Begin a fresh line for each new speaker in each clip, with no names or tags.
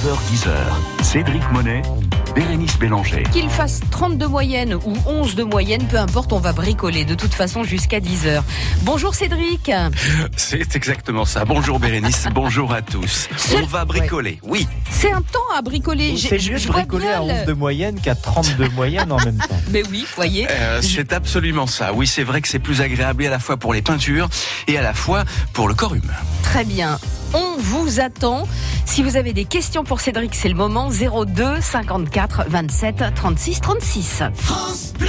9h-10h, Cédric Monet, Bérénice Bélanger.
Qu'il fasse 30 de moyenne ou 11 de moyenne, peu importe, on va bricoler de toute façon jusqu'à 10h. Bonjour Cédric.
C'est exactement ça. Bonjour Bérénice, bonjour à tous. On va bricoler, oui.
C'est un temps à bricoler.
C'est mieux de bricoler à 11 de moyenne qu'à 30 de moyenne en même temps.
Mais oui, voyez.
Euh, c'est absolument ça. Oui, c'est vrai que c'est plus agréable à la fois pour les peintures et à la fois pour le corps humain.
Très bien. On vous attend. Si vous avez des questions pour Cédric, c'est le moment. 02 54 27 36 36.
France Bleu.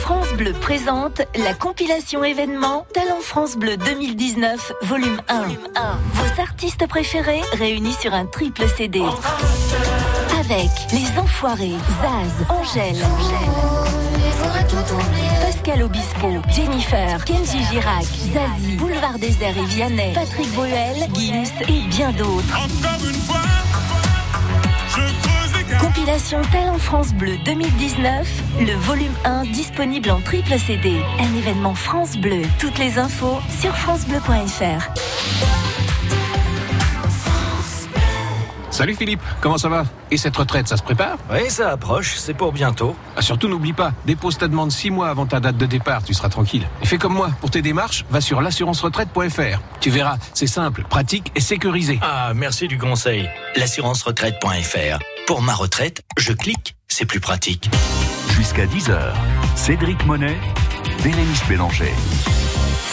France Bleu présente la compilation événement Talent France Bleu 2019, volume 1. Vos artistes préférés réunis sur un triple CD. Avec Les Enfoirés, Zaz, Angèle. Pascal Obispo, Jennifer, Kenji Girac, Zazie, Boulevard Désert et Vianney, Patrick Bruel, Gims et bien d'autres. Compilation Talent France Bleu 2019, le volume 1 disponible en triple CD. Un événement France Bleu. Toutes les infos sur francebleu.fr.
Salut Philippe, comment ça va? Et cette retraite, ça se prépare?
Oui, ça approche, c'est pour bientôt.
Ah, surtout n'oublie pas, dépose ta demande 6 mois avant ta date de départ, tu seras tranquille. Et fais comme moi, pour tes démarches, va sur l'assurance-retraite.fr. Tu verras, c'est simple, pratique et sécurisé.
Ah, merci du conseil. L'assurance-retraite.fr. Pour ma retraite, je clique, c'est plus pratique.
Jusqu'à 10h, Cédric Monet, Bérénice Bélanger.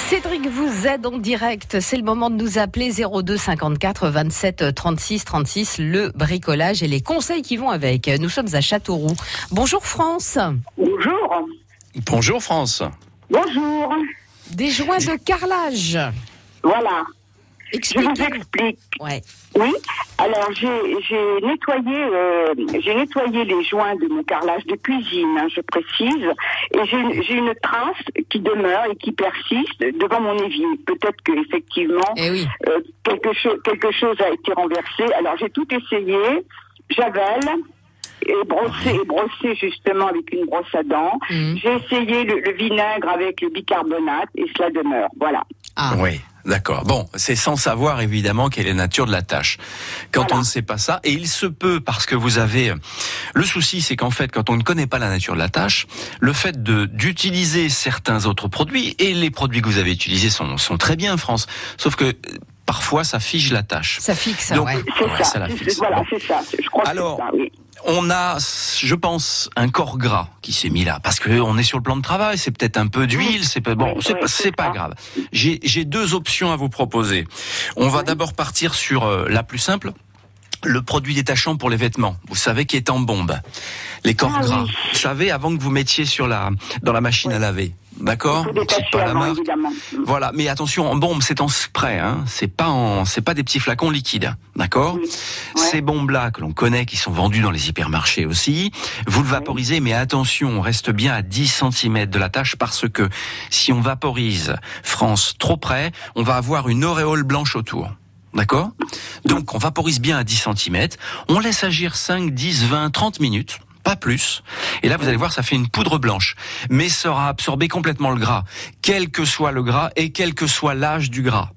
Cédric vous aide en direct. C'est le moment de nous appeler 02 54 27 36 36. Le bricolage et les conseils qui vont avec. Nous sommes à Châteauroux. Bonjour France.
Bonjour.
Bonjour France.
Bonjour.
Des joints de carrelage.
Voilà.
Expliquez.
Je vous explique.
Ouais.
Oui. Alors j'ai nettoyé euh, j'ai nettoyé les joints de mon carrelage de cuisine, hein, je précise, et j'ai une trace qui demeure et qui persiste devant mon évier. Peut-être que effectivement
eh oui.
euh, quelque chose quelque chose a été renversé. Alors j'ai tout essayé, j'avale et brosser et brosser justement avec une brosse à dents.
Mhm.
J'ai essayé le, le vinaigre avec le bicarbonate et cela demeure. Voilà.
Ah.
Oui. D'accord. Bon, c'est sans savoir évidemment quelle est la nature de la tâche. Quand
Voilà.
on ne sait pas ça, et il se peut parce que vous avez le souci, c'est qu'en fait, quand on ne connaît pas la nature de la tâche, le fait de d'utiliser certains autres produits et les produits que vous avez utilisés sont sont très bien, France. Sauf que euh, parfois ça fige la tâche.
Ça fixe,
Donc,
ouais.
C'est
Ouais,
ça.
ça la
c'est-
fixe.
Voilà,
Bon.
c'est ça. Je crois
Alors,
que c'est ça. Oui.
On a, je pense, un corps gras qui s'est mis là parce que on est sur le plan de travail. C'est peut-être un peu d'huile. C'est pas bon. C'est pas, pas grave. J'ai j'ai deux options à vous proposer. On va d'abord partir sur euh, la plus simple. Le produit détachant pour les vêtements, vous savez qui est en bombe. Les corps
Ah
gras.
oui.
Vous savez avant que vous mettiez sur la dans la machine à laver. D'accord pas la marque. Voilà, mais attention, en bombe, c'est en spray, hein. C'est pas en, c'est pas des petits flacons liquides, d'accord
Oui. Ouais.
Ces bombes-là que l'on connaît, qui sont vendues dans les hypermarchés aussi, vous le vaporisez, mais attention, on reste bien à 10 cm de la tâche parce que si on vaporise France trop près, on va avoir une auréole blanche autour. D'accord? Donc on vaporise bien à 10 cm, on laisse agir 5, 10, 20, 30 minutes pas plus. Et là, vous allez voir, ça fait une poudre blanche, mais ça aura absorbé complètement le gras, quel que soit le gras et quel que soit l'âge du gras.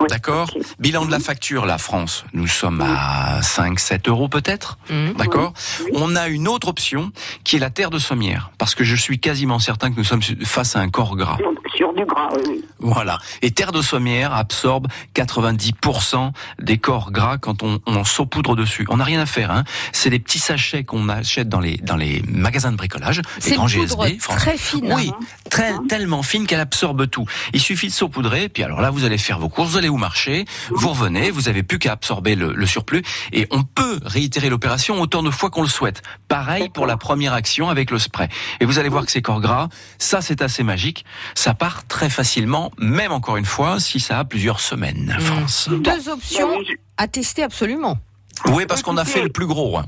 Oui,
D'accord. Bilan de la facture, la France, nous sommes à 5, 7 euros peut-être.
Mhm.
D'accord
Oui.
On a une autre option qui est la terre de sommière, parce que je suis quasiment certain que nous sommes face à un corps gras.
Sur, sur du gras, oui.
Voilà. Et terre de sommière absorbe 90% des corps gras quand on, on saupoudre dessus. On n'a rien à faire. Hein. C'est des petits sachets qu'on achète dans les dans les magasins de bricolage,
C'est
les grands
une poudre
GSB.
Très fine.
Oui,
hein.
très, tellement fine qu'elle absorbe tout. Il suffit de saupoudrer, puis alors là, vous allez faire vos courses, vous allez au marché, vous revenez, vous avez plus qu'à absorber le, le surplus, et on peut réitérer l'opération autant de fois qu'on le souhaite. Pareil pour la première action avec le spray. Et vous allez voir que ces corps gras, ça c'est assez magique, ça part très facilement, même encore une fois, si ça a plusieurs semaines. France.
Deux options à tester absolument.
Oui, parce qu'on a fait le plus gros.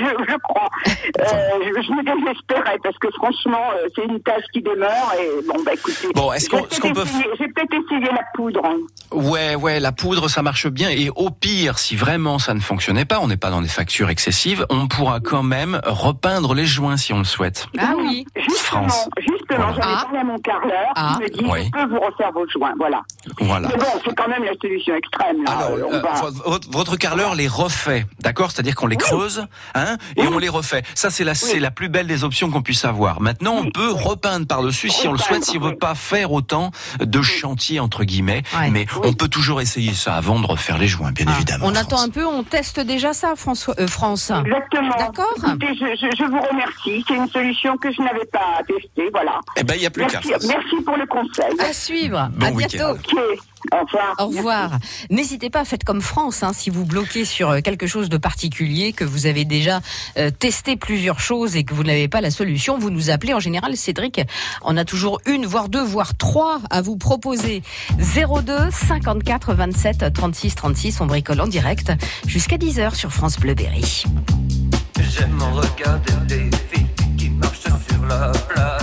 je, je crois. Euh, je, je me désespérais parce que franchement, euh, c'est une tâche qui demeure et bon, bah écoutez.
Bon, est-ce qu'on- peut
essayé- J'ai peut-être essayé la poudre. hein.
Ouais, ouais, la poudre, ça marche bien. Et au pire, si vraiment ça ne fonctionnait pas, on n'est pas dans des factures excessives, on pourra quand même repeindre les joints si on le souhaite.
Ah oui.
Justement,
France.
justement, Exactement,
Voilà.
j'en ai
Ah.
parlé à mon carreleur,
Ah.
il me dit,
Oui.
je peux vous refaire vos joints, voilà.
Voilà.
Mais bon, c'est quand même la solution extrême, là.
Alors,
Euh, on
euh,
va-
votre, votre carreleur les refait, d'accord? C'est-à-dire qu'on les creuse, hein, et on les refait. Ça, c'est la, c'est la plus belle des options qu'on puisse avoir. Maintenant, on peut repeindre par-dessus si on le souhaite, si on veut pas faire autant de chantier entre guillemets.
Ouais.
Mais on peut toujours essayer ça avant de refaire les joints, bien
Ah,
évidemment.
On attend un peu, on teste déjà ça, François, euh, France.
Exactement.
D'accord.
Je, je vous remercie. C'est une solution que je n'avais pas testée, voilà.
Eh ben, il y a plus qu'à.
Merci, pour le conseil.
À suivre.
Bon
à bientôt.
Ok, au revoir.
Au revoir. N'hésitez pas, faites comme France, hein, si vous bloquez sur euh, quelque chose de particulier, que vous avez déjà euh, testé plusieurs choses et que vous n'avez pas la solution, vous nous appelez. En général, Cédric, on a toujours une, voire deux, voire trois à vous proposer. 02 54 27 36 36, on bricole en direct jusqu'à 10h sur France Bleu Berry.
J'aime regarder des filles qui marchent sur la plage.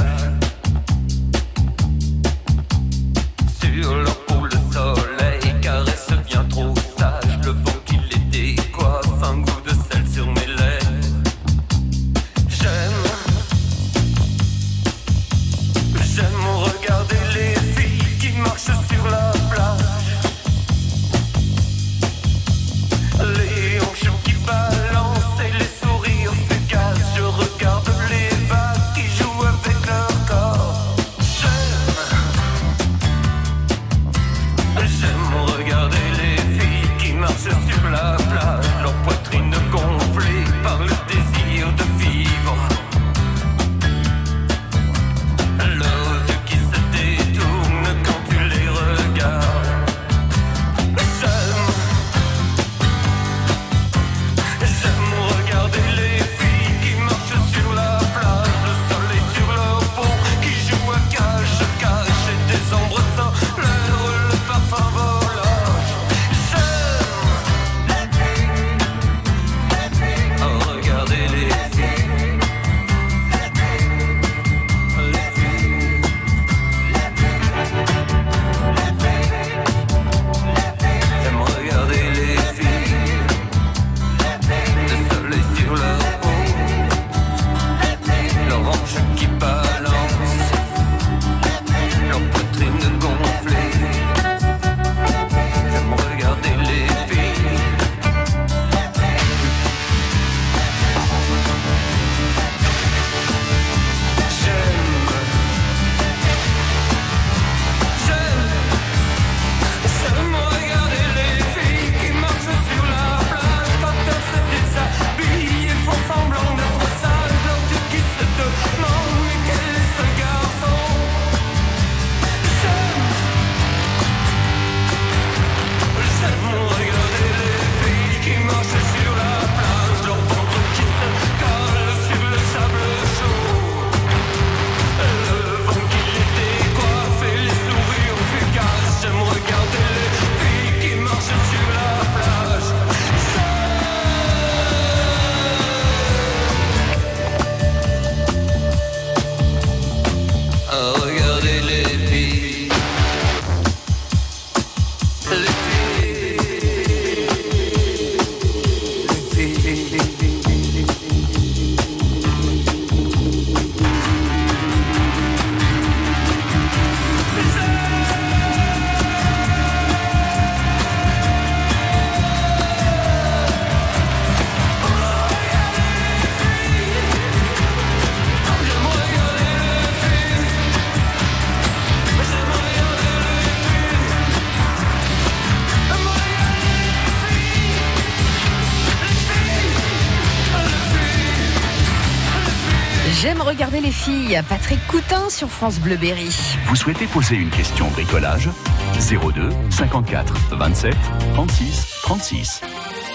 Patrick Coutin sur France Bleu Berry.
Vous souhaitez poser une question bricolage? 02 54 27 36 36.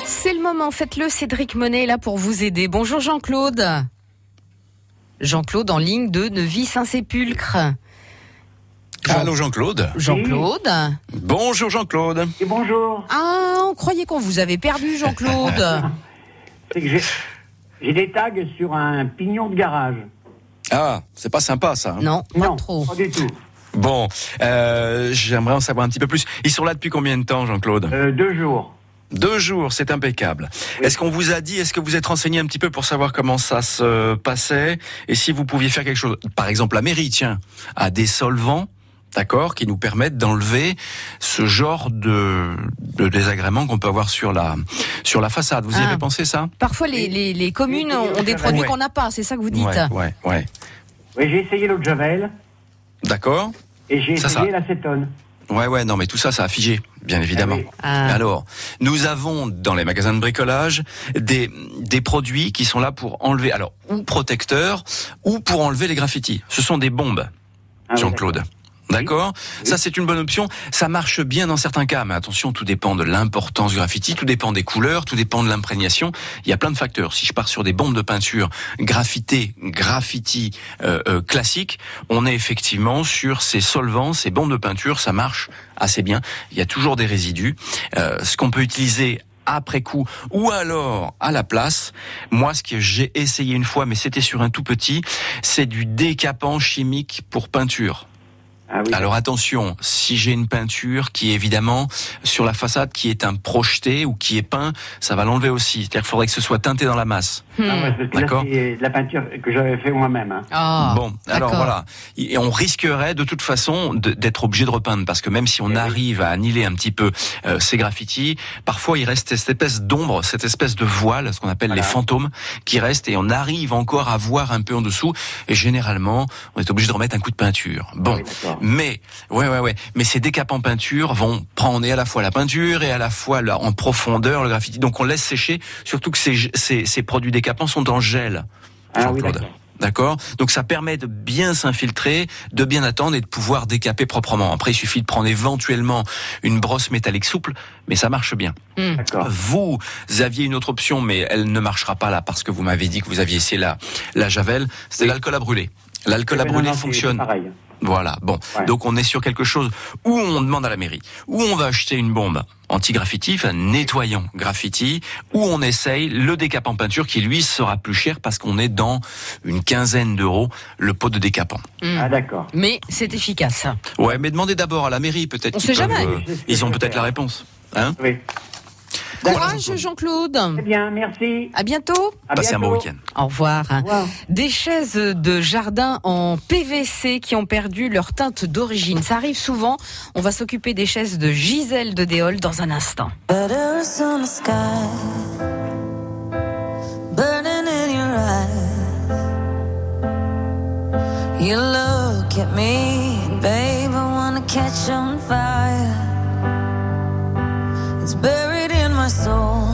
C'est le moment, faites-le. Cédric Monet est là pour vous aider. Bonjour Jean-Claude. Jean-Claude en ligne de Neuvy-Saint-Sépulcre.
Allô Jean-Claude.
Jean-Claude.
Bonjour Jean-Claude.
Et bonjour.
Ah, on croyait qu'on vous avait perdu, Jean-Claude.
C'est que j'ai, j'ai des tags sur un pignon de garage.
Ah, c'est pas sympa ça. hein.
non, pas
non,
trop.
pas du tout.
Bon, euh, j'aimerais en savoir un petit peu plus. Ils sont là depuis combien de temps Jean-Claude
Euh, deux jours.
Deux jours, c'est impeccable. Est-ce qu'on vous a dit, est-ce que vous êtes renseigné un petit peu pour savoir comment ça se passait et si vous pouviez faire quelque chose? Par exemple, la mairie, tiens, a des solvants, d'accord, qui nous permettent d'enlever ce genre de, de désagréments qu'on peut avoir sur la sur la façade. Vous y
Ah.
avez pensé ça?
Parfois, les, les, les communes ont ont des produits
Ouais.
qu'on n'a pas, c'est ça que vous dites
Ouais, ouais, ouais.
Oui, j'ai essayé l'eau de Javel
D'accord.
et j'ai essayé
ça.
l'acétone.
Ouais, ouais, non, mais tout ça, ça a figé, bien évidemment.
oui.
Ah.
Alors, nous avons dans les magasins de bricolage des, des produits qui sont là pour enlever, alors, ou protecteurs, ou pour enlever les graffitis. Ce sont des bombes,
Ah oui,
D'accord Ça, c'est une bonne option. Ça marche bien dans certains cas, mais attention, tout dépend de l'importance du graffiti, tout dépend des couleurs, tout dépend de l'imprégnation. Il y a plein de facteurs. Si je pars sur des bombes de peinture graffitées, graffiti euh, euh, classiques, on est effectivement sur ces solvants, ces bombes de peinture, ça marche assez bien. Il y a toujours des résidus. Euh, ce qu'on peut utiliser après coup ou alors à la place. Moi, ce que j'ai essayé une fois, mais c'était sur un tout petit, c'est du décapant chimique pour peinture.
Ah oui.
Alors attention, si j'ai une peinture qui est évidemment sur la façade qui est un projeté ou qui est peint, ça va l'enlever aussi. C'est-à-dire qu'il faudrait que ce soit teinté dans la masse.
Ah ouais, que là,
D'accord.
c'est de la peinture que j'avais fait moi-même. hein.
Ah,
bon, alors voilà. Et on risquerait de toute façon d'être obligé de repeindre parce que même si on
Eh oui.
arrive à annihiler un petit peu euh, ces graffitis, parfois il reste cette espèce d'ombre, cette espèce de voile, ce qu'on appelle
Voilà.
les fantômes, qui restent et on arrive encore à voir un peu en dessous. Et généralement, on est obligé de remettre un coup de peinture. Bon,
Ah oui.
Mais ouais, ouais, ouais. Mais ces décapants peinture vont prendre et à la fois la peinture et à la fois là, en profondeur le graffiti. Donc on laisse sécher. Surtout que ces, ces, ces produits décapants sont en gel.
Ah oui,
Jean-Claude.
d'accord.
D'accord? Donc ça permet de bien s'infiltrer, de bien attendre et de pouvoir décaper proprement. Après, il suffit de prendre éventuellement une brosse métallique souple, mais ça marche bien.
D'accord.
Vous aviez une autre option, mais elle ne marchera pas là parce que vous m'avez dit que vous aviez essayé la, la Javel. C'était l'alcool à brûler. L'alcool à brûler
non, non, c'est-
fonctionne. Voilà, bon.
Ouais.
Donc on est sur quelque chose où on demande à la mairie, où on va acheter une bombe anti-graffiti, enfin nettoyant graffiti, où on essaye le décapant peinture qui lui sera plus cher parce qu'on est dans une quinzaine d'euros le pot de décapant.
Hmm.
Ah d'accord.
Mais c'est efficace.
Ouais, mais demandez d'abord à la mairie peut-être.
On sait
peuvent,
jamais.
euh, ils ont peut-être la réponse. Hein?
Oui.
Courage, Jean-Claude.
Très bien, merci.
À bientôt.
À
Passez un bon
bientôt.
week-end.
Au revoir.
Au revoir.
Des chaises de jardin en PVC qui ont perdu leur teinte d'origine. Ça arrive souvent. On va s'occuper des chaises de Gisèle de Déol dans un instant.
You look at me, babe, I wanna catch on fire. Soul,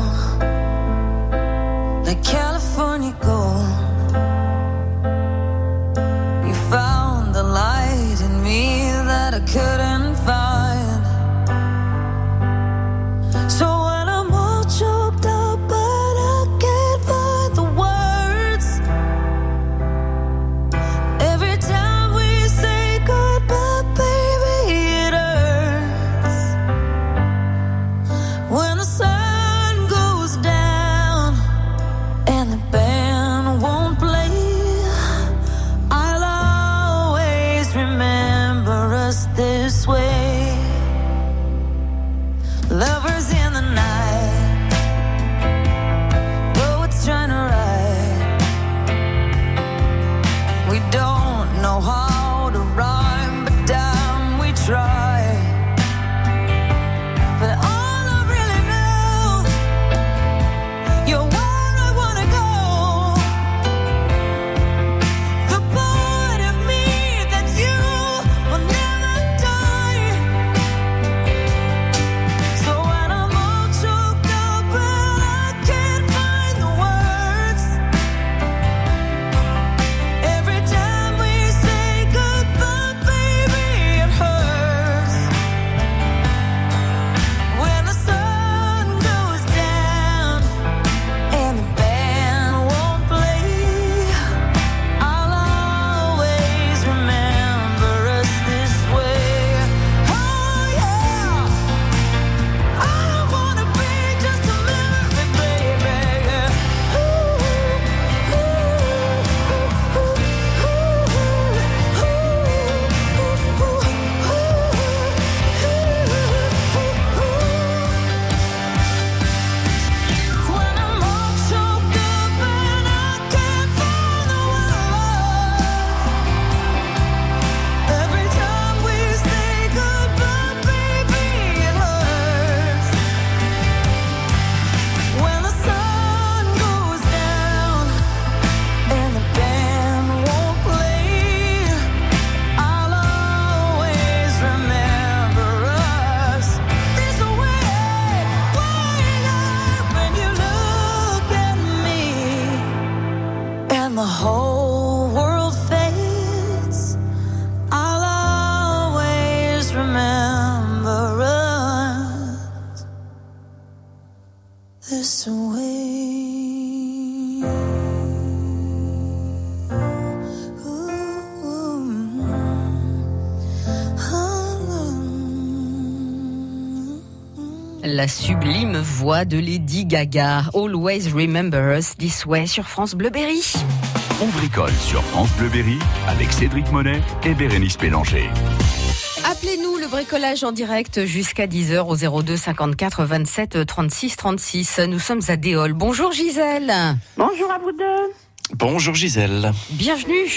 La sublime voix de Lady Gaga. Always remember us this way sur France Bleu Berry.
On bricole sur France Bleu Berry avec Cédric Monet et Bérénice Pélanger.
Appelez-nous le bricolage en direct jusqu'à 10h au 02 54 27 36 36. Nous sommes à Déol. Bonjour Gisèle.
Bonjour à vous deux.
Bonjour Gisèle.
Bienvenue.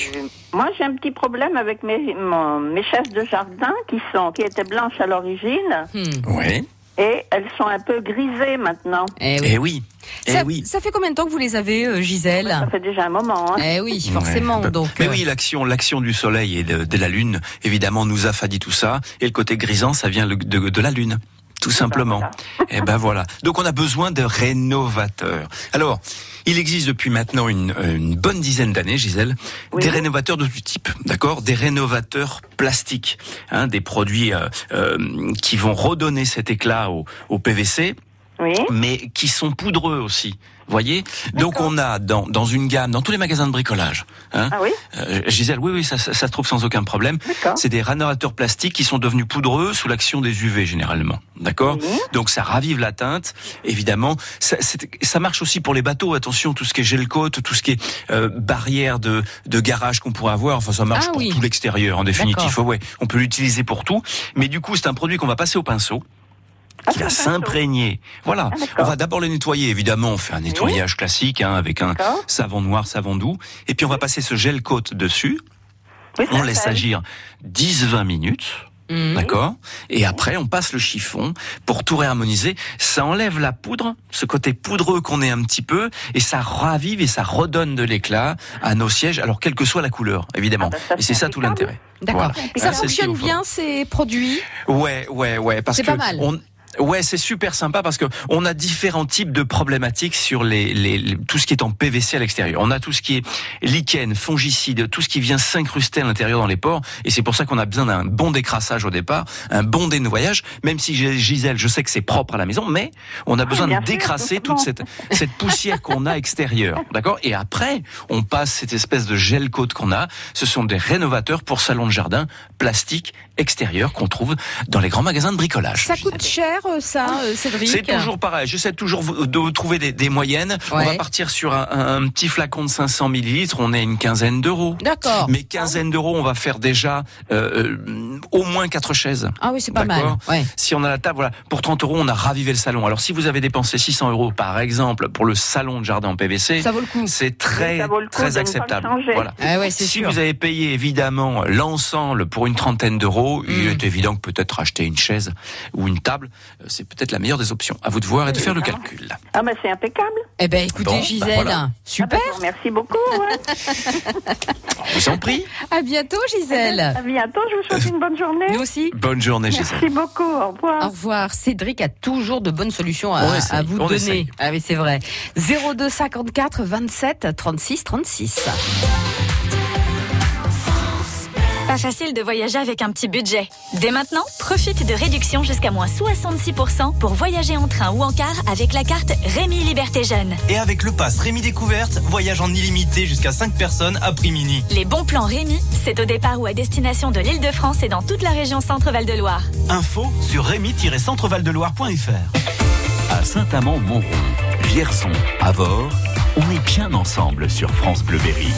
Moi, j'ai un petit problème avec mes, mon- mes chaises de jardin qui sont qui étaient blanches à l'origine
Oui.
Et elles sont un peu grisées maintenant.
Eh
Eh oui. Eh
Ça,
oui.
ça fait combien de temps que vous les avez, euh, Gisèle?
Ça fait déjà un moment. Hein.
Eh oui, forcément.
Ouais.
Donc,
Mais
euh,
oui, l'action, l'action du soleil et de, de la lune, évidemment, nous affadit tout ça. Et le côté grisant, ça vient de la lune. Tout simplement. Et ben voilà. Donc on a besoin de rénovateurs. Alors, il existe depuis maintenant une, une bonne dizaine d'années, Gisèle, des rénovateurs de tout type, d'accord? Des rénovateurs plastiques, hein, des produits euh, euh, qui vont redonner cet éclat au, au PVC, mais qui sont poudreux aussi. Voyez, donc on a dans, dans une gamme, dans tous les magasins de bricolage. Hein,
Ah oui
euh, Gisèle, oui, oui, ça, ça, ça se trouve sans aucun problème. C'est des rénovateurs plastiques qui sont devenus poudreux sous l'action des UV généralement. D'accord Donc ça ravive la teinte, évidemment. Ça, ça marche aussi pour les bateaux. Attention, tout ce qui est gel coat, tout ce qui est euh, barrière de, de garage qu'on pourrait avoir. Enfin, ça marche
Ah
pour
oui.
tout l'extérieur en définitive. Ouais, on peut l'utiliser pour tout. Mais du coup, c'est un produit qu'on va passer au pinceau qui va s'imprégner. Voilà. on va d'abord le nettoyer, évidemment. On fait un nettoyage classique hein, avec un savon noir, savon doux. Et puis on va passer ce gel coat dessus. on laisse agir 10-20 minutes. D'accord Et après, on passe le chiffon pour tout réharmoniser. Ça enlève la poudre, ce côté poudreux qu'on est un petit peu, et ça ravive et ça redonne de l'éclat à nos sièges, alors quelle que soit la couleur, évidemment. et c'est ça tout l'intérêt.
D'accord.
Voilà.
Et ça
Ah,
fonctionne bien, ces produits?
Ouais, ouais, ouais, parce
C'est
que
pas mal.
on Ouais, c'est super sympa parce que on a différents types de problématiques sur les, les, les- tout ce qui est en PVC à l'extérieur. On a tout ce qui est lichen, fongicide, tout ce qui vient s'incruster à l'intérieur dans les pores, et c'est pour ça qu'on a besoin d'un bon décrassage au départ, un bon dénoyage. Même si j'ai- Gisèle, je sais que c'est propre à la maison, mais on a besoin de décrasser toute cette cette poussière qu'on a extérieure, d'accord? Et après, on passe cette espèce de gel coat qu'on a. Ce sont des rénovateurs pour salon de jardin plastique extérieur qu'on trouve dans les grands magasins de bricolage.
Ça coûte cher, euh, ça, euh, Cédric
C'est toujours pareil. J'essaie toujours de trouver des, des moyennes. On va partir sur un, un- un petit flacon de 500 millilitres. On est à une quinzaine d'euros.
D'accord.
Mais quinzaine d'euros, on va faire déjà euh, au moins quatre chaises.
Ah oui, c'est pas mal. Ouais.
Si on a la table, voilà, pour 30 euros, on a ravivé le salon. Alors si vous avez dépensé 600 euros, par exemple, pour le salon de jardin en PVC,
Ça vaut le coup.
c'est très
Ça vaut le coup de
très
ne pas le
acceptable. Voilà.
Ah ouais,
si
sûr.
vous avez payé évidemment l'ensemble pour une trentaine d'euros, il
Mm.
est évident que peut-être acheter une chaise ou une table, c'est peut-être la meilleure des options. À vous de voir et de faire le calcul.
Ah ben c'est impeccable.
Eh ben, écoutez,
Bon, bah
Gisèle,
voilà.
super.
Merci beaucoup. ouais.
Je vous en prie.
À bientôt, Gisèle.
À bientôt, je vous souhaite une bonne journée.
Nous aussi.
Bonne journée,
Merci
Gisèle.
beaucoup, au revoir.
Au revoir. Cédric a toujours de bonnes solutions à, vous
on
donner.
essaye.
Ah oui, c'est vrai. 02 54 27 36 36.
Facile de voyager avec un petit budget. Dès maintenant, profite de réductions jusqu'à moins 66% pour voyager en train ou en car avec la carte Rémi Liberté Jeune.
Et avec le pass Rémi Découverte, voyage en illimité jusqu'à 5 personnes à prix mini.
Les bons plans Rémi, c'est au départ ou à destination de l'île de France et dans toute la région Centre-Val de Loire.
Info sur rémi-centrevaldeloire.fr.
À Saint-Amand-Montrond, Vierson, Avord, on est bien ensemble sur France Bleu Berry.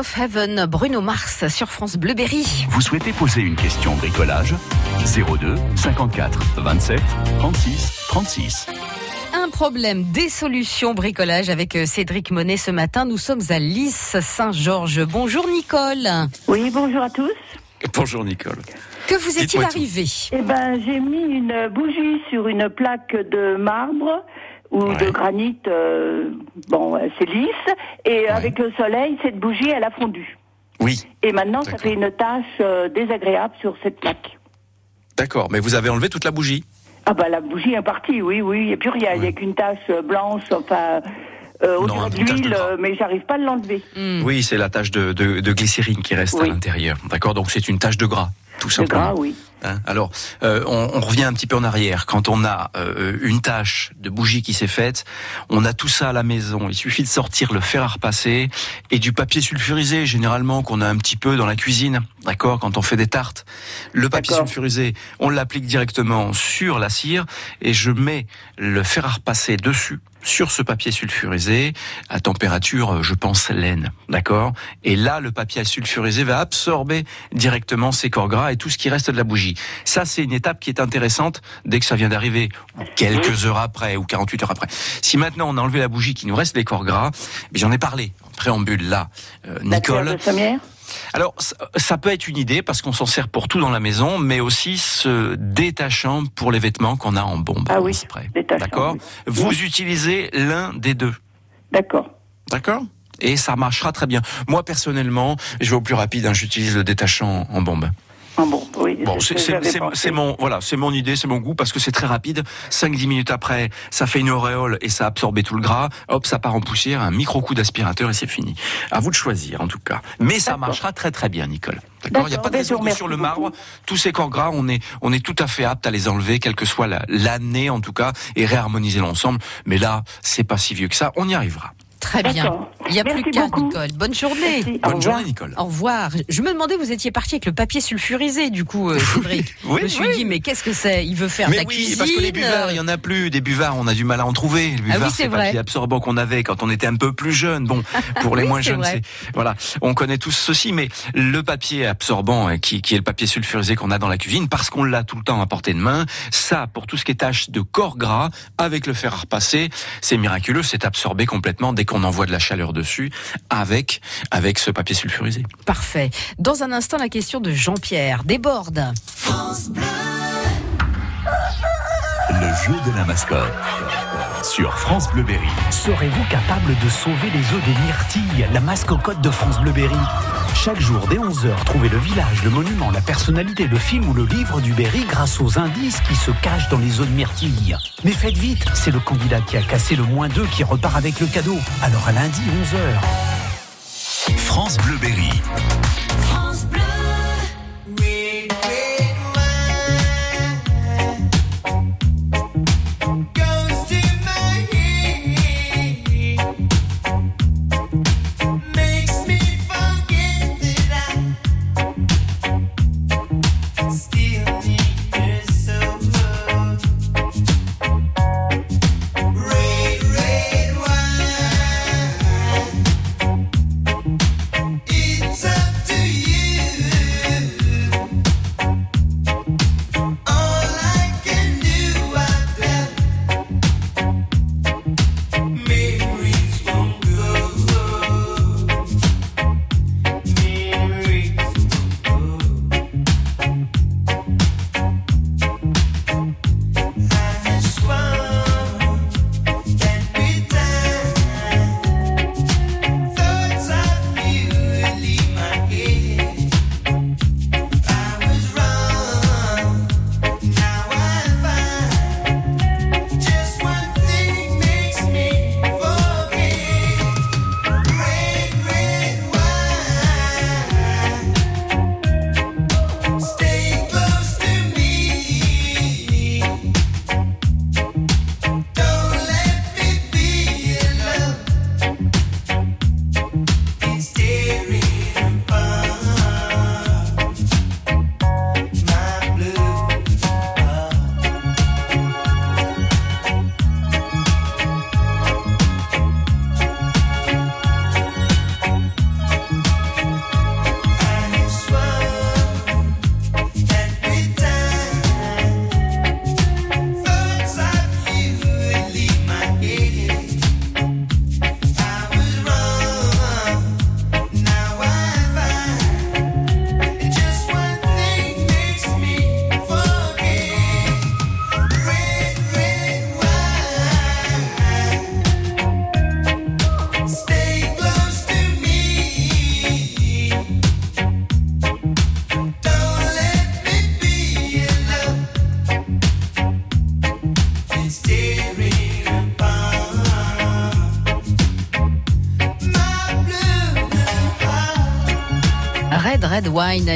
Of Heaven, Bruno Mars sur France Bleu Berry.
Vous souhaitez poser une question bricolage? 02 54 27 36 36.
Un problème, des solutions bricolage avec euh, Cédric Monet ce matin. Nous sommes à Lys Saint-Georges. Bonjour Nicole.
Oui, bonjour à tous.
Bonjour Nicole.
Que vous est-il arrivé?
Eh ben, j'ai mis une bougie sur une plaque de marbre ou de granit. euh, bon, euh, c'est lisse. Et avec le soleil, cette bougie, elle a fondu.
Oui,
Et maintenant, ça fait une tache euh, désagréable sur cette plaque.
d'accord. Mais vous avez enlevé toute la bougie?
Ah bah la bougie est partie, oui, oui. Il n'y a plus rien. Il n'y a qu'une tache euh, blanche, enfin, euh, on
Non,
de l'huile, euh, mais j'arrive pas à l'enlever.
Oui, c'est la tache de, de- de glycérine qui reste à l'intérieur. D'accord Donc c'est une tache de gras, tout simplement.
gras, oui.
Hein, Alors, euh, on, on revient un petit peu en arrière. Quand on a euh, une tache de bougie qui s'est faite, on a tout ça à la maison. Il suffit de sortir le fer à repasser et du papier sulfurisé, généralement qu'on a un petit peu dans la cuisine, d'accord, quand on fait des tartes. Le papier sulfurisé, on l'applique directement sur la cire et je mets le fer à repasser dessus sur ce papier sulfurisé à température, euh, je pense, laine, d'accord Et là, le papier sulfurisé va absorber directement ces corps gras et tout ce qui reste de la bougie. Ça, c'est une étape qui est intéressante dès que ça vient d'arriver, ou quelques heures après, ou 48 heures après. Si maintenant on a enlevé la bougie, qu'il nous reste des corps gras, mais j'en ai parlé en préambule là, euh, Nicole. Alors, ça, peut être une idée parce qu'on s'en sert pour tout dans la maison, mais aussi se détachant pour les vêtements qu'on a en bombe.
Ah oui,
D'accord?
oui.
Vous utilisez l'un des deux.
D'accord.
D'accord? Et ça marchera très bien. Moi, personnellement, je vais au plus rapide, hein, j'utilise le détachant en bombe.
Oui.
Bon,
c'est
mon voilà, c'est mon idée, c'est mon goût parce que c'est très rapide. 5-10 minutes après, ça fait une auréole et ça a absorbé tout le gras. Hop, ça part en poussière, un micro coup d'aspirateur et c'est fini. À vous de choisir en tout cas. Mais ça marchera très très bien, Nicole. D'accord Il n'y a pas de sur le marbre, tous ces corps gras, on est on est tout à fait apte à les enlever, quelle que soit la- l'année en tout cas, et réharmoniser l'ensemble. Mais là, c'est pas si vieux que ça. On y arrivera.
Très bien. Il n'y a
Merci
plus qu'à. Nicole. Bonne journée.
Merci. Au
Bonne
revoir.
journée, Nicole.
Au revoir. Je me demandais, vous étiez parti avec le papier sulfurisé, du coup, euh, Cédric.
Oui,
je me suis
oui.
dit, mais qu'est-ce que c'est? Il veut faire
Mais
de la
oui,
cuisine
parce que les buvards, il y en a plus. Des buvards, on a du mal à en trouver. Les
Ah
buvards,
oui, c'est
c'est le
vrai.
papier absorbant qu'on avait quand on était un peu plus jeune. Bon, pour les
Oui,
moins
c'est
jeunes,
vrai.
c'est voilà, on connaît tous ceci, mais le papier absorbant, euh, qui, qui est le papier sulfurisé qu'on a dans la cuisine, parce qu'on l'a tout le temps à portée de main, ça, pour tout ce qui est tache de corps gras, avec le fer à repasser, c'est miraculeux, c'est absorbé complètement dès qu'on envoie de la chaleur dessus, avec avec ce papier sulfurisé.
Parfait. Dans un instant, la question de Jean-Pierre déborde.
Le jeu de la mascotte. Sur France Bleu Berry.
Serez-vous capable de sauver les œufs des myrtilles, la mascotte de France Bleu Berry? Chaque jour, dès 11h, trouvez le village, le monument, la personnalité, le film ou le livre du Berry grâce aux indices qui se cachent dans les œufs de myrtille. Mais faites vite, c'est le candidat qui a cassé le moins d'œufs qui repart avec le cadeau. Alors à lundi, 11h.
France Bleu Berry.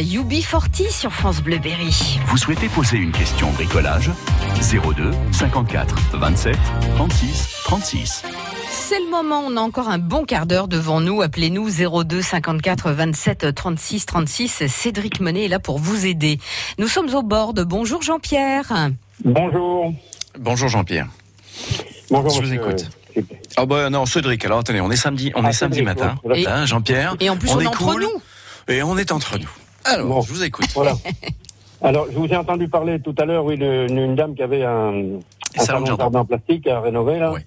UB40 sur France Bleu Berry.
Vous souhaitez poser une question bricolage? 02 54 27 36 36.
C'est le moment, on a encore un bon quart d'heure devant nous. Appelez-nous 02 54 27 36 36. Cédric Monet est là pour vous aider. Nous sommes au bord de Bonjour Jean-Pierre.
Bonjour.
Bonjour Jean-Pierre.
Bonjour,
Je vous
monsieur.
écoute. Ah bah non, Cédric, alors attendez, on est samedi, on est samedi
Cédric,
matin, hein, Jean-Pierre?
Et en plus, on est
est
entre
cool,
nous.
Et on est entre nous. Alors, je vous écoute.
Voilà. Alors, je vous ai entendu parler tout à l'heure, oui, d'une une dame qui avait un, un salon de jardin en plastique à rénover, là.
Oui.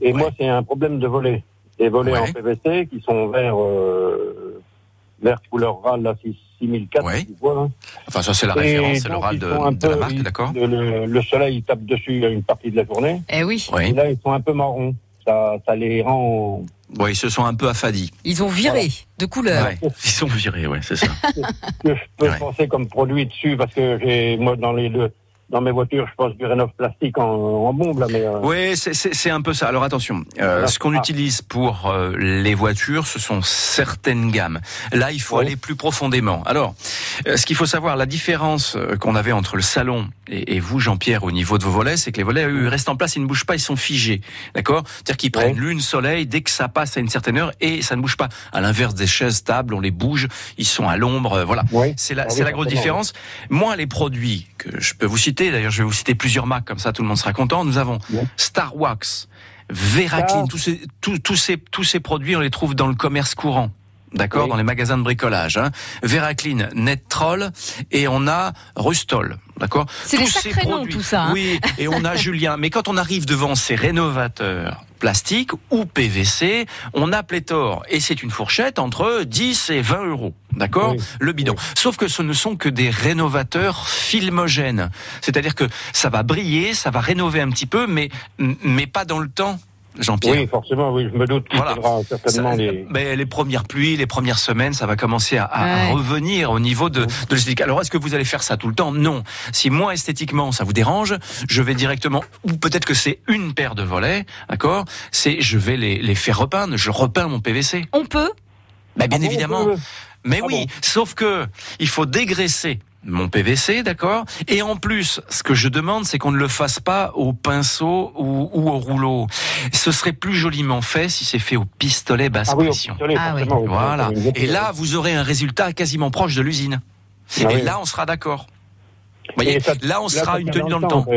Et moi, c'est un problème de volets. Des volets en PVC qui sont verts, euh, vert couleur râle, là, 6- 6004, tu vois, là.
Enfin, ça c'est la référence, c'est l'oral de, la marque, d'accord
le, le- le soleil il tape dessus une partie de la journée.
Eh oui.
Et là, ils sont un peu marrons. Ça, ça les rend.
Oui, ils se sont un peu affadis.
Ils ont viré de couleur.
Ouais, ils sont virés, ouais, c'est ça.
que je peux penser comme produit dessus parce que j'ai moi dans les deux dans mes voitures je pense du rénov plastique en, en bombe là mais euh,
Oui, c'est- un peu ça. Alors attention, euh, ce qu'on utilise pour euh, les voitures, ce sont certaines gammes. Là, il faut aller plus profondément. Alors, euh, ce qu'il faut savoir, la différence euh, qu'on avait entre le salon et, et vous, Jean-Pierre, au niveau de vos volets, c'est que les volets, eux, restent en place, ils ne bougent pas, ils sont figés. D'accord? C'est-à-dire qu'ils prennent lune, soleil, dès que ça passe à une certaine heure, et ça ne bouge pas. À l'inverse des chaises, tables, on les bouge, ils sont à l'ombre, euh, voilà. C'est la,
Ah oui,
la grosse différence. Moi, les produits que je peux vous citer, d'ailleurs, je vais vous citer plusieurs marques, comme ça tout le monde sera content. Nous avons Star Wax, Veraclean, tous ces, tous, tous ces, tous ces produits, on les trouve dans le commerce courant. D'accord, dans les magasins de bricolage. Hein. Veraclean, Nettroll et on a Rustol. D'accord?
C'est des
Tous ces
sacrés noms,
produits-
tout ça, hein.
Oui, et on a Julien. Mais quand on arrive devant ces rénovateurs plastiques ou PVC, on a pléthore et c'est une fourchette entre 10 et 20 euros. D'accord Le bidon. Sauf que ce ne sont que des rénovateurs filmogènes. C'est-à-dire que ça va briller, ça va rénover un petit peu, mais, mais pas dans le temps. Jean-Pierre.
oui forcément oui je me doute qu'il
Voilà.
certainement
Ça-
les
mais les premières pluies, les premières semaines, ça va commencer à, à- à
Ouais.
revenir au niveau de, de l'esthétique. Alors, est-ce que vous allez faire ça tout le temps? Non. Si moi, esthétiquement, ça vous dérange, je vais directement, ou peut-être que c'est une paire de volets, d'accord? C'est, je vais les, les faire repeindre. Je repeins mon PVC.
On peut
Bah, bien
Ah bon,
évidemment.
on peut
Mais oui, sauf que il faut dégraisser mon PVC, d'accord? Et en plus, ce que je demande, c'est qu'on ne le fasse pas au pinceau ou, ou au rouleau. Ce serait plus joliment fait si c'est fait au pistolet basse
Ah oui, au
pression.
pistolet, Ah oui.
Voilà. Et là, vous aurez un résultat quasiment proche de l'usine.
Ah
Et
oui.
là, on sera d'accord. Vous voyez,
ça-
là, on
là,
sera une tenue
dans le
le
temps,
temps.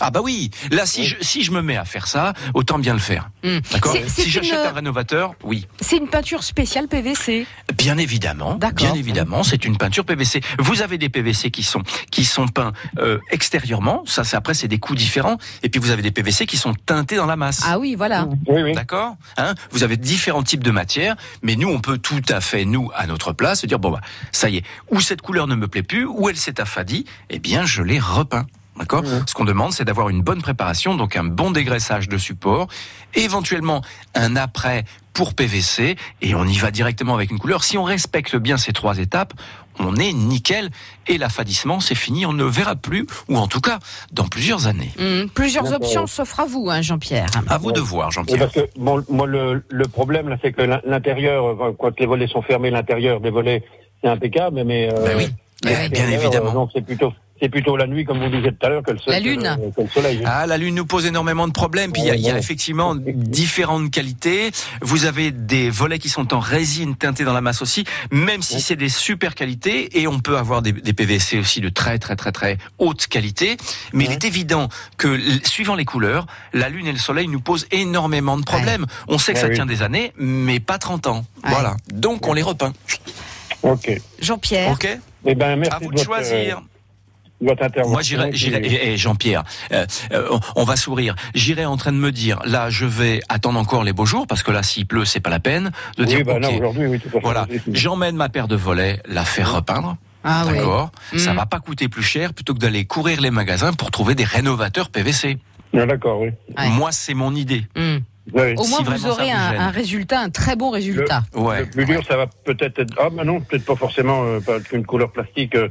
Ah bah oui, là si je si je me mets à faire ça, autant bien le faire. D'accord
C'est- c'est
Si j'achète
une-
un rénovateur, oui.
C'est une peinture spéciale PVC.
Bien évidemment, bien évidemment, c'est une peinture PVC. Vous avez des PVC qui sont qui sont peints euh, extérieurement, ça c'est après c'est des coûts différents, et puis vous avez des PVC qui sont teintés dans la masse.
Ah oui, voilà.
D'accord hein Vous avez différents types de matières, mais nous on peut tout à fait nous à notre place se dire bon bah ça y est, ou cette couleur ne me plaît plus, ou elle s'est affadie, eh bien je l'ai repeint. D'accord Ce qu'on demande, c'est d'avoir une bonne préparation, donc un bon dégraissage de support, éventuellement un après pour PVC, et on y va directement avec une couleur. Si on respecte bien ces trois étapes, on est nickel, et l'affadissement, c'est fini, on ne le verra plus, ou en tout cas, dans plusieurs années.
Hum, Plusieurs options s'offrent à vous, hein, Jean-Pierre.
À vous de voir,
Oui,
Jean-Pierre.
parce que bon, moi le, le problème là, c'est que l'in- l'intérieur, euh, quand les volets sont fermés, l'intérieur des volets c'est impeccable, mais euh,
Ben oui. Ben, bien évidemment.
euh, donc c'est plutôt c'est plutôt la nuit, comme vous disiez tout à l'heure, que le,
La
que le-
lune.
que le soleil.
Ah, la lune nous pose énormément de problèmes. Puis il y a, il y a effectivement différentes qualités. Vous avez des volets qui sont en résine teintés dans la masse aussi, même si c'est des super qualités. Et on peut avoir des, des PVC aussi de très très très très haute qualité. Mais il est évident que suivant les couleurs, la lune et le soleil nous posent énormément de problèmes. On sait que
Ouais,
ça
oui.
tient des années, mais pas 30 ans. Voilà. Donc on les repeint.
Ok.
Jean-Pierre.
Ok.
Eh ben merci
À vous de
votre,
choisir.
Votre intervention.
Moi, j'irai, j'irai, et, et Jean-Pierre, euh, euh, on- va sourire. J'irai en train de me dire, là, je vais attendre encore les beaux jours, parce que là, s'il pleut, c'est pas la peine de
Oui,
dire,
bah,
ok,
non, aujourd'hui, oui, tout à fait.
voilà, j'emmène ma paire de volets, la faire repeindre.
Ah.
D'accord. Ça
Mm.
va pas coûter plus cher plutôt que d'aller courir les magasins pour trouver des rénovateurs PVC.
Ah, D'accord, oui.
Moi, c'est mon idée.
Hum.
Oui.
Au moins,
Si
vous
ça
aurez
vous
un, résultat, un très bon résultat.
Ouais.
Le plus dur, ça va peut-être être. Ah, bah non, peut-être pas forcément euh, pas qu'une couleur plastique. euh,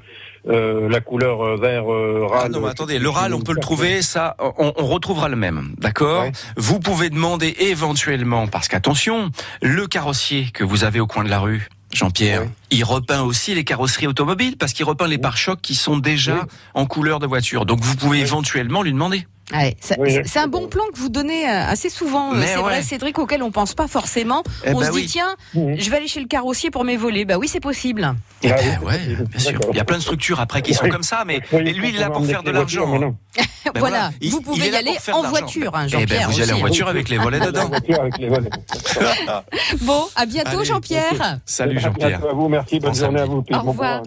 euh, la couleur euh, vert euh,
Ah
râle.
non, mais attendez, le râle, on peut le trouver, ça, on, on retrouvera le même, d'accord Vous pouvez demander éventuellement, parce qu'attention, le carrossier que vous avez au coin de la rue, Jean-Pierre, il repeint aussi les carrosseries automobiles, parce qu'il repeint les pare-chocs qui sont déjà en couleur de voiture. Donc vous pouvez éventuellement lui demander.
Ouais, ça-
Oui,
c'est- un bon plan que vous donnez euh, assez souvent. euh,
Mais
C'est
ouais.
vrai, Cédric, auquel on pense pas forcément.
Eh
on
ben
se dit
oui.
tiens, je vais aller chez le carrossier pour mes volets. Bah oui, c'est possible.
Eh ben, ouais, bien sûr. Il y a plein de structures après qui sont comme ça, mais et lui, il est là pour faire de l'argent. Ben
voilà,
Il-
vous pouvez y aller en voiture, hein,
Eh ben,
Jean-Pierre.
vous y allez en voiture avec les volets dedans.
avec les volets.
Bon, à bientôt, Jean-Pierre.
Salut Jean-Pierre.
À vous, merci, bonne
Bon
journée à vous.
Au revoir.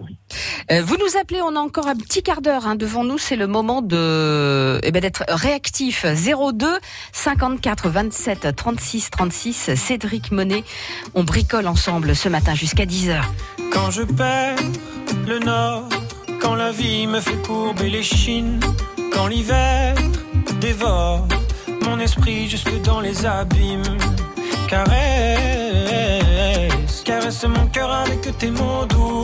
Euh, vous nous appelez, on a encore un petit quart d'heure hein, devant nous. C'est le moment de, eh ben, d'être réactif. 02 54 27 36 36. Cédric Monet. On bricole ensemble ce matin jusqu'à 10 h
Quand je perds le nord, quand la vie me fait courber les chines, quand l'hiver dévore mon esprit jusque dans les abîmes. Caresse, caresse mon cœur avec tes mots doux.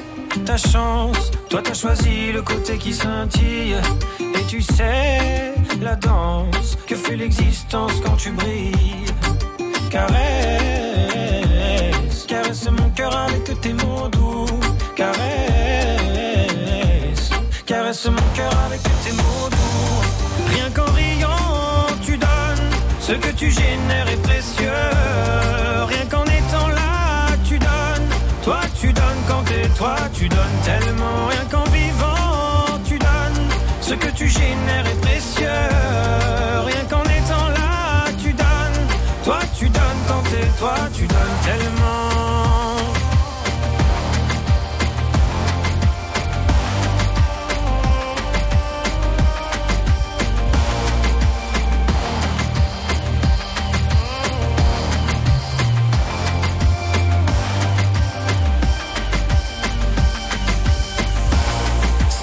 ta chance. Toi, t'as choisi le côté qui scintille. Et tu sais la danse que fait l'existence quand tu brilles. Caresse, caresse mon cœur avec tes mots doux. Caresse, caresse mon cœur avec tes mots doux. Rien qu'en riant, tu donnes. Ce que tu génères est précieux. Rien qu'en étant là, tu donnes. Toi, tu donnes quand t'es toi, tu tellement. Rien qu'en vivant, tu donnes. Ce que tu génères est précieux. Rien qu'en étant là, tu donnes. Toi, tu donnes quand t'es toi, tu donnes tellement.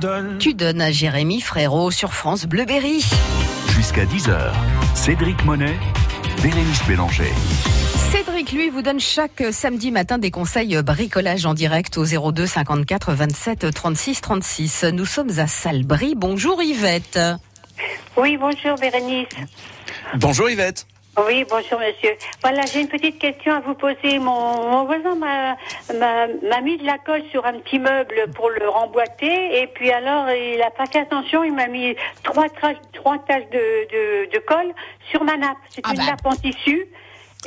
Donnes. Tu donnes
à Jérémy Frérot sur France Bleu Berry.
Jusqu'à 10h, Cédric Monet, Bérénice Bélanger.
Cédric, lui, vous donne chaque samedi matin des conseils bricolage en direct au 02 54 27 36 36. Nous sommes à Salbris. Bonjour Yvette.
Oui, bonjour Bérénice.
Bonjour Yvette.
Oui, bonjour monsieur. Voilà, j'ai une petite question à vous poser. Mon, mon voisin m'a, m'a, m'a mis de la colle sur un petit meuble pour le remboîter et puis alors il n'a pas fait attention, il m'a mis trois, trois taches de, de, de colle sur ma nappe. C'est une nappe en tissu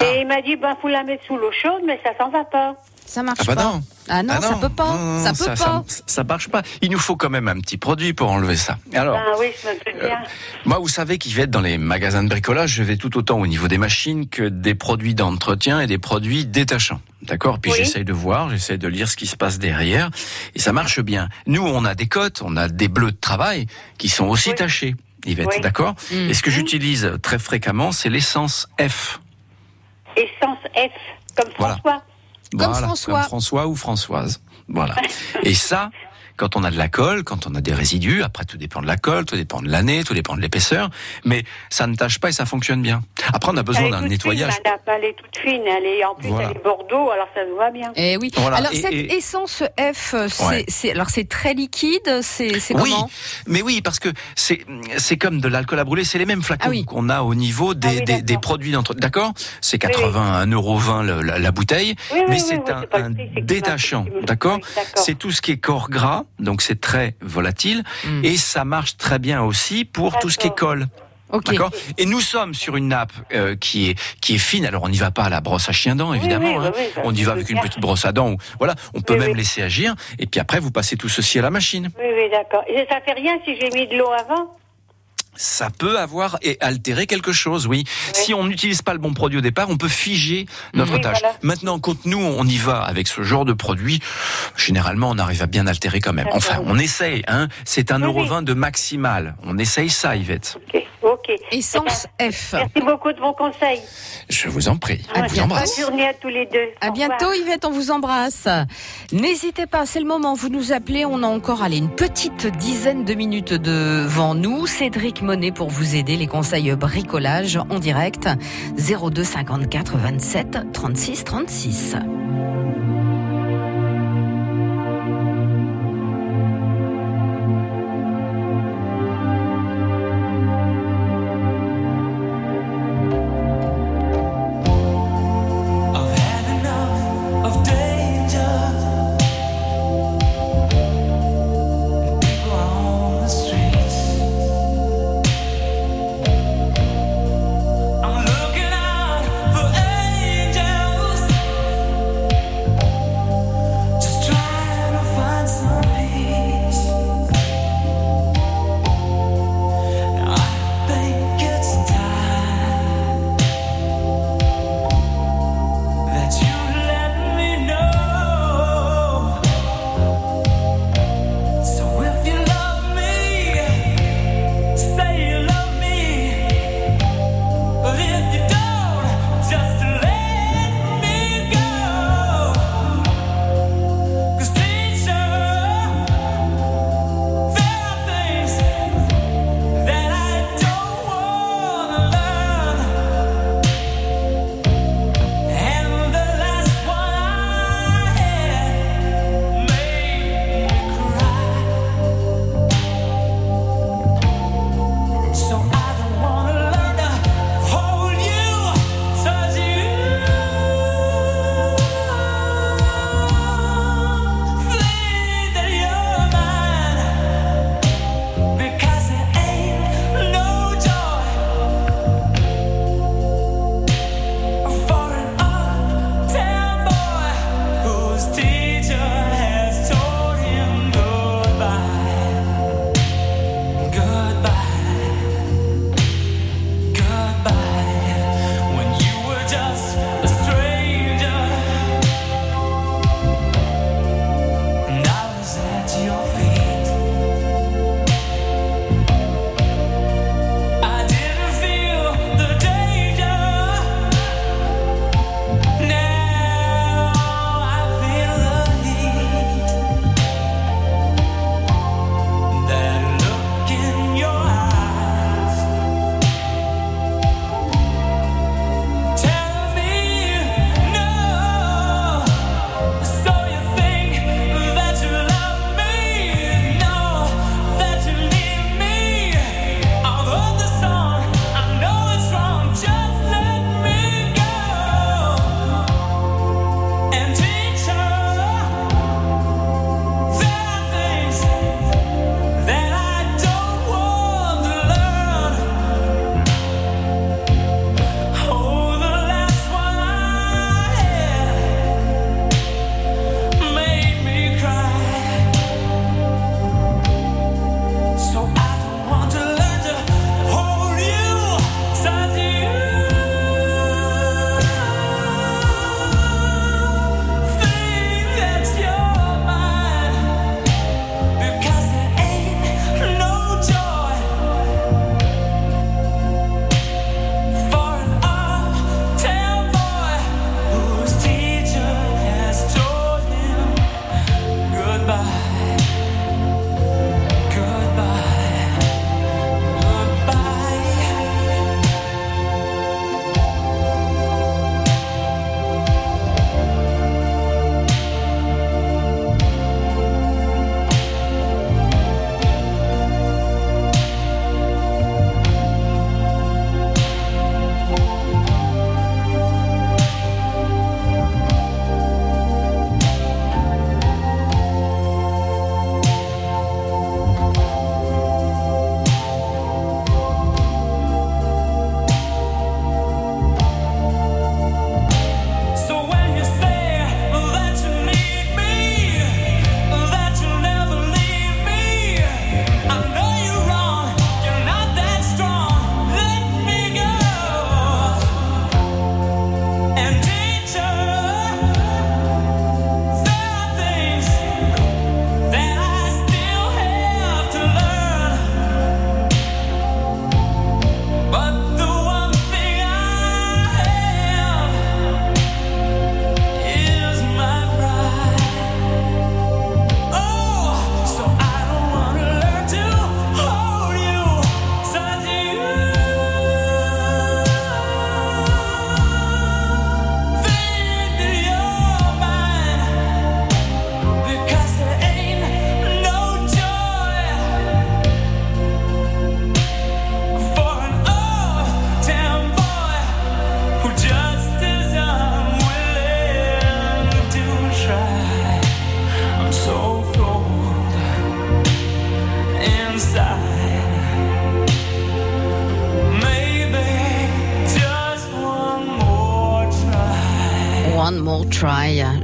et il m'a dit, bah faut la mettre sous l'eau chaude mais ça s'en va pas.
Ça marche
Ah bah
pas.
non.
Ah non, ça peut pas.
Non, non,
ça peut
ça,
pas.
Ça, ça marche pas. Il nous faut quand même un petit produit pour enlever ça. Alors,
Ah oui, je me doute bien.
moi, vous savez qu'Yvette, dans les magasins de bricolage, je vais tout autant au niveau des machines que des produits d'entretien et des produits détachants. D'accord? Puis
Oui.
j'essaye de voir, j'essaye de lire ce qui se passe derrière. Et ça marche bien. Nous, on a des cotes, on a des bleus de travail qui sont aussi tachés. Yvette,
Oui.
d'accord?
Mhm.
Et ce que j'utilise très fréquemment, c'est l'essence F.
Essence F, comme
Voilà. Voilà,
François.
Comme François ou Françoise. Voilà. Et ça, quand on a de la colle, quand on a des résidus, après tout dépend de la colle, tout dépend de l'année, tout dépend de l'épaisseur, mais ça ne tâche pas et ça fonctionne bien. Après, on a besoin d'un nettoyage.
Fine, madame, elle est toute fine. Elle est, en plus,
Voilà.
elle est Bordeaux, alors ça nous va bien.
Eh oui.
Voilà,
Alors
et-
cette
et-
essence F, c'est,
Ouais.
c'est- alors c'est très liquide, c'est,
oui,
comment?
Mais oui, parce que c'est c'est comme de l'alcool à brûler, c'est les mêmes flacons
Ah oui.
qu'on a au niveau des,
Ah oui,
des,
d'accord.
des produits d'entre. D'accord? C'est
Oui, oui.
80 1,20 le- la, la bouteille,
Oui, oui,
mais
oui,
c'est
oui,
un, détachant,
Oui, d'accord.
C'est tout ce qui est corps gras, donc c'est très volatile,
Mm.
et ça marche très bien aussi pour tout ce qui est colle. D'accord? Et nous sommes sur une nappe euh, qui est qui est fine. Alors on n'y va pas à la brosse à chien dent évidemment.
oui,
hein.
oui,
on y va avec une petite brosse à dents. Ou, voilà. On peut même laisser agir. Et puis après vous passez tout ceci à la machine.
Oui, oui, d'accord. Et ça fait rien si j'ai mis de l'eau avant?
Ça peut avoir et altérer quelque chose, oui. Si on n'utilise pas le bon produit au départ, on peut figer notre
Oui,
tâche.
voilà.
Maintenant, quand nous on y va avec ce genre de produit, généralement on arrive à bien altérer quand même. Enfin, on essaye. Hein. C'est un euro
oui.
vingt de maximal. On essaye ça, Yvette.
Ok.
Essence F.
Merci beaucoup de vos conseils.
Je vous en prie.
À
On vous
bientôt.
embrasse.
Bonne journée à tous les deux.
À
Au
bientôt
revoir.
Yvette, on vous embrasse. N'hésitez pas, c'est le moment, vous nous appelez, on a encore allez, une petite dizaine de minutes devant nous. Cédric Monet pour vous aider, les conseils bricolage en direct 02 54 27 36 36.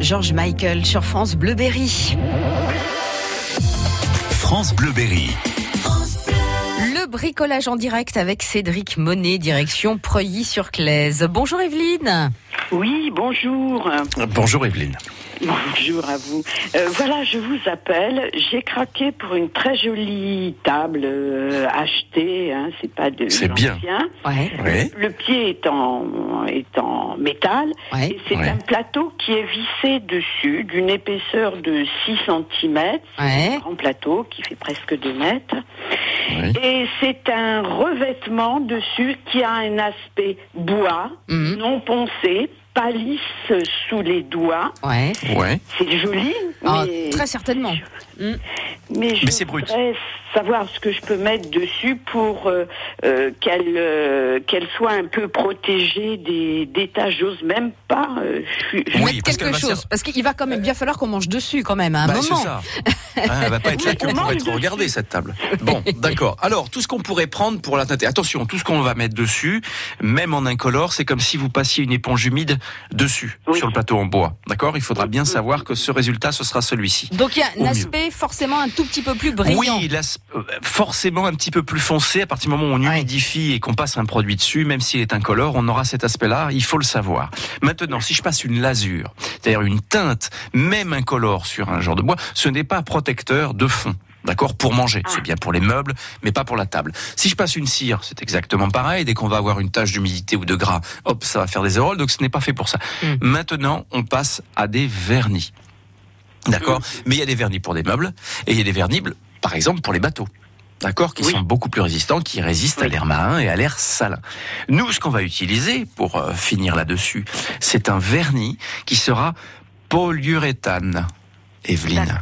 George Michael sur France Bleuberry.
France Bleuberry.
Le bricolage en direct avec Cédric Monet, direction Preuilly-sur-Claise. Bonjour Evelyne.
Oui, bonjour.
Bonjour Evelyne.
Bonjour à vous. Euh, voilà, je vous appelle. J'ai craqué pour une très jolie table euh, achetée. Hein, c'est pas de
C'est bien.
Ouais.
Le pied est en, est en métal.
Ouais.
Et c'est
Ouais.
un plateau qui est vissé dessus d'une épaisseur de 6 cm.
Ouais.
Un grand plateau qui fait presque 2 mètres. Et c'est un revêtement dessus qui a un aspect bois,
Mhm.
non poncé, pas lisse sous les doigts.
Ouais.
Ouais.
C'est joli,
Ah,
mais,
très certainement. Mm.
mais je
Mais c'est brut.
voudrais savoir ce que je peux mettre dessus pour euh, euh, qu'elle euh, qu'elle soit un peu protégée des, des tâches. J'ose même pas. euh, je je-
Oui,
Mettre
parce
quelque chose. Parce qu'il va quand même bien falloir qu'on mange dessus quand même à un
Bah, c'est
moment.
ça. Hein, elle va pas être là que pour être regardée cette table. Bon, d'accord. Alors tout ce qu'on pourrait prendre pour la teinter. Attention, tout ce qu'on va mettre dessus, même en incolore, c'est comme si vous passiez une éponge humide dessus
Oui.
sur le plateau en bois. D'accord? Il faudra bien savoir que ce résultat, ce sera celui-ci.
Donc il y a
Au
un
mieux.
aspect forcément un tout petit peu plus brillant.
Oui, euh, forcément un petit peu plus foncé. À partir du moment où on humidifie et qu'on passe un produit dessus, même s'il est incolore, on aura cet aspect-là. Il faut le savoir. Maintenant, si je passe une lasure, c'est-à-dire une teinte, même incolore sur un genre de bois, ce n'est pas protecteur de fond. D'accord Pour manger. C'est bien pour les meubles, mais pas pour la table. Si je passe une cire, c'est exactement pareil. Dès qu'on va avoir une tache d'humidité ou de gras, hop, ça va faire des éroles. Donc ce n'est pas fait pour ça. Maintenant, on passe à des vernis. D'accord Mais il y a des vernis pour des meubles et il y a des vernis, par exemple, pour les bateaux. D'accord Qui sont beaucoup plus résistants, qui résistent à l'air marin et à l'air salin. Nous, ce qu'on va utiliser pour euh, finir là-dessus, c'est un vernis qui sera polyuréthane. Evelyne.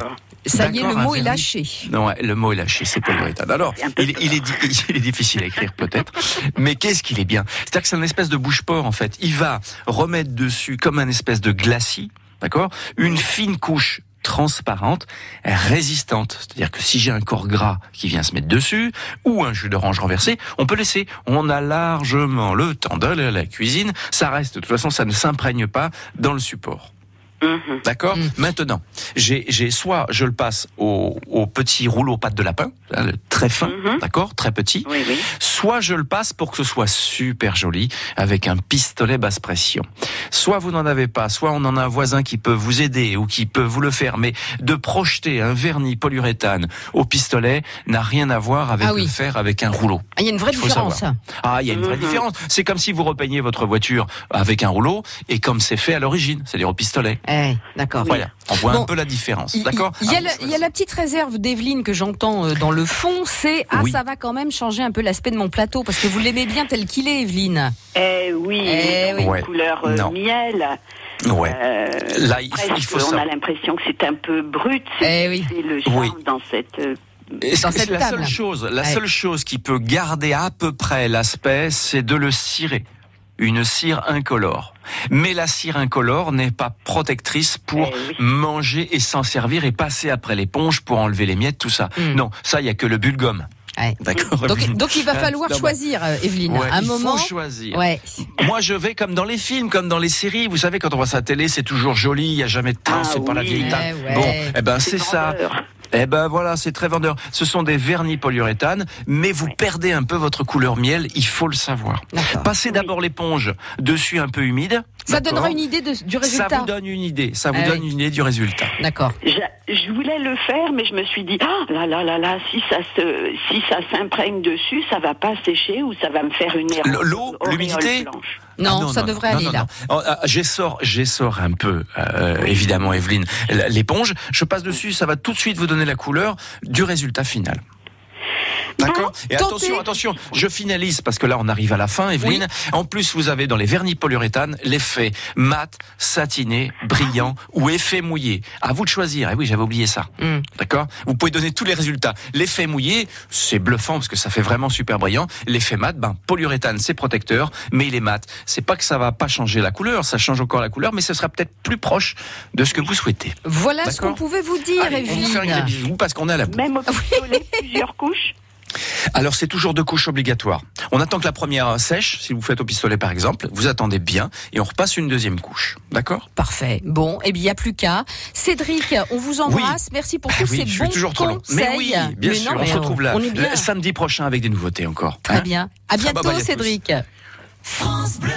Ça y est, le
un
mot est lâché.
Non, ouais, le mot est lâché, c'est polyuréthane. Alors, il, est- il est, di- il est difficile à écrire peut-être, mais qu'est-ce qu'il est bien? C'est-à-dire que c'est une espèce de bouche-port en fait. Il va remettre dessus comme un espèce de glacis, d'accord? Une fine couche transparente, résistante. C'est-à-dire que si j'ai un corps gras qui vient se mettre dessus, ou un jus d'orange renversé, on peut laisser. On a largement le temps d'aller à la cuisine. Ça reste, de toute façon, ça ne s'imprègne pas dans le support. D'accord Maintenant, j'ai j'ai soit je le passe au, au petit rouleau pâte de lapin, hein, le très fin, d'accord, très petit. Soit je le passe pour que ce soit super joli avec un pistolet basse pression. Soit vous n'en avez pas, soit on en a un voisin qui peut vous aider ou qui peut vous le faire, mais de projeter un vernis polyuréthane au pistolet n'a rien à voir avec
Ah oui.
le faire avec un rouleau.
Ah, Il y a une vraie différence.
savoir. Ah, il y a une vraie
Mhm.
différence. C'est comme si vous repeignez votre voiture avec un rouleau et comme c'est fait à l'origine, c'est-à-dire au pistolet.
Eh, d'accord.
Voilà, on voit
Bon.
un peu la différence,
Il-
d'accord
Il y, a
Ah,
la, il y a la petite réserve d'Evelyne que j'entends euh, dans le fond, c'est ah
Oui.
ça va quand même changer un peu l'aspect de mon plateau parce que vous l'aimez bien tel qu'il est, Evelyne.
Eh oui,
Eh oui.
Ouais.
couleur euh, miel.
Ouais.
Euh,
Là, il,
presque,
il faut
on
ça.
a l'impression que c'est un peu brut. C'est c'est le charme
Oui.
dans cette. euh,
Et c'est- la seule chose, la
Ouais.
seule chose qui peut garder à peu près l'aspect, c'est de le cirer. Une cire incolore. Mais la cire incolore n'est pas protectrice pour manger et s'en servir et passer après l'éponge pour enlever les miettes, tout ça. Non, ça, il y a que le bulgum. D'accord.
Donc, il va
Hein,
falloir choisir, euh, Evelyne.
Ouais,
un
il
moment.
faut choisir.
Ouais.
Moi, je vais comme dans les films, comme dans les séries. Vous savez, quand on voit la télé, c'est toujours joli, il n'y a jamais de traces, c'est pas la vieille table.
ouais.
Bon, eh ben, C'est ça. Eh ben voilà, c'est très vendeur. Ce sont des vernis polyuréthane, mais vous perdez un peu votre couleur miel, il faut le savoir. Passez d'abord l'éponge dessus un peu humide.
Ça donnera une idée de- du résultat.
Ça vous donne une idée, ça vous
Ah
donne
oui.
une idée du résultat.
D'accord.
Je, je voulais le faire, mais je me suis dit, ah là là là là, si ça se, si ça s'imprègne dessus, ça va pas sécher ou ça va me faire une erreur.
L'eau, l'humidité
Non,
Ah
ça devrait aller, là.
Oh, ah, J'essore, j'essore un peu, euh, évidemment, Evelyne, l'éponge. Je passe dessus, ça va tout de suite vous donner la couleur du résultat final. D'accord Et
tentez.
attention, attention, je finalise parce que là on arrive à la fin, Evelyne. En plus, vous avez dans les vernis polyuréthane l'effet mat, satiné, brillant ou effet mouillé. À vous de choisir. Et oui, j'avais oublié ça.
Hmm.
D'accord Vous pouvez donner tous les résultats. L'effet mouillé, c'est bluffant parce que ça fait vraiment super brillant. L'effet mat, ben polyuréthane, c'est protecteur, mais il est mat. C'est pas que ça va pas changer la couleur, ça change encore la couleur, mais ce sera peut-être plus proche de ce que vous souhaitez.
Voilà ce qu'on pouvait vous dire,
Allez, on vous fait un
Evelyne.
gros bisou parce qu'on à la.
Même plusieurs couches.
Alors c'est toujours deux couches obligatoires. On attend que la première sèche, si vous faites au pistolet par exemple, vous attendez bien et on repasse une deuxième couche. D'accord?
Parfait. Bon, eh bien, il n'y a plus qu'à. Cédric, on vous embrasse. Merci pour
Ah
tous
oui,
ces
je
bons
suis toujours trop long. Mais oui, bien
Mais
sûr,
non,
on se retrouve là, samedi prochain avec des nouveautés encore.
Très
Hein?
bien. À
Ah bah,
bientôt,
bah.
Cédric.
France Bleu.